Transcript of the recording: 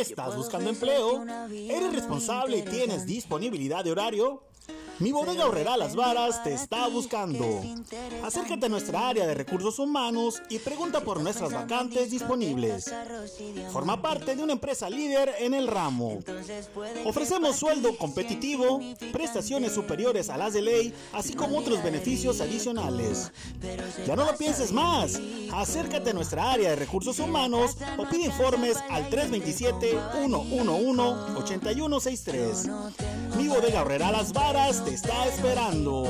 ¿Estás buscando empleo? ¿Eres responsable y tienes disponibilidad de horario? Mi bodega Horrera Las Varas te está buscando. Acércate a nuestra área de recursos humanos y pregunta por nuestras vacantes disponibles. Forma parte de una empresa líder en el ramo. Ofrecemos sueldo competitivo, prestaciones superiores a las de ley, así como otros beneficios adicionales. Ya no lo pienses más. Acércate a nuestra área de recursos humanos o pide informes al 327-111-8163. Mi bodega Horrera Las Varas te está esperando.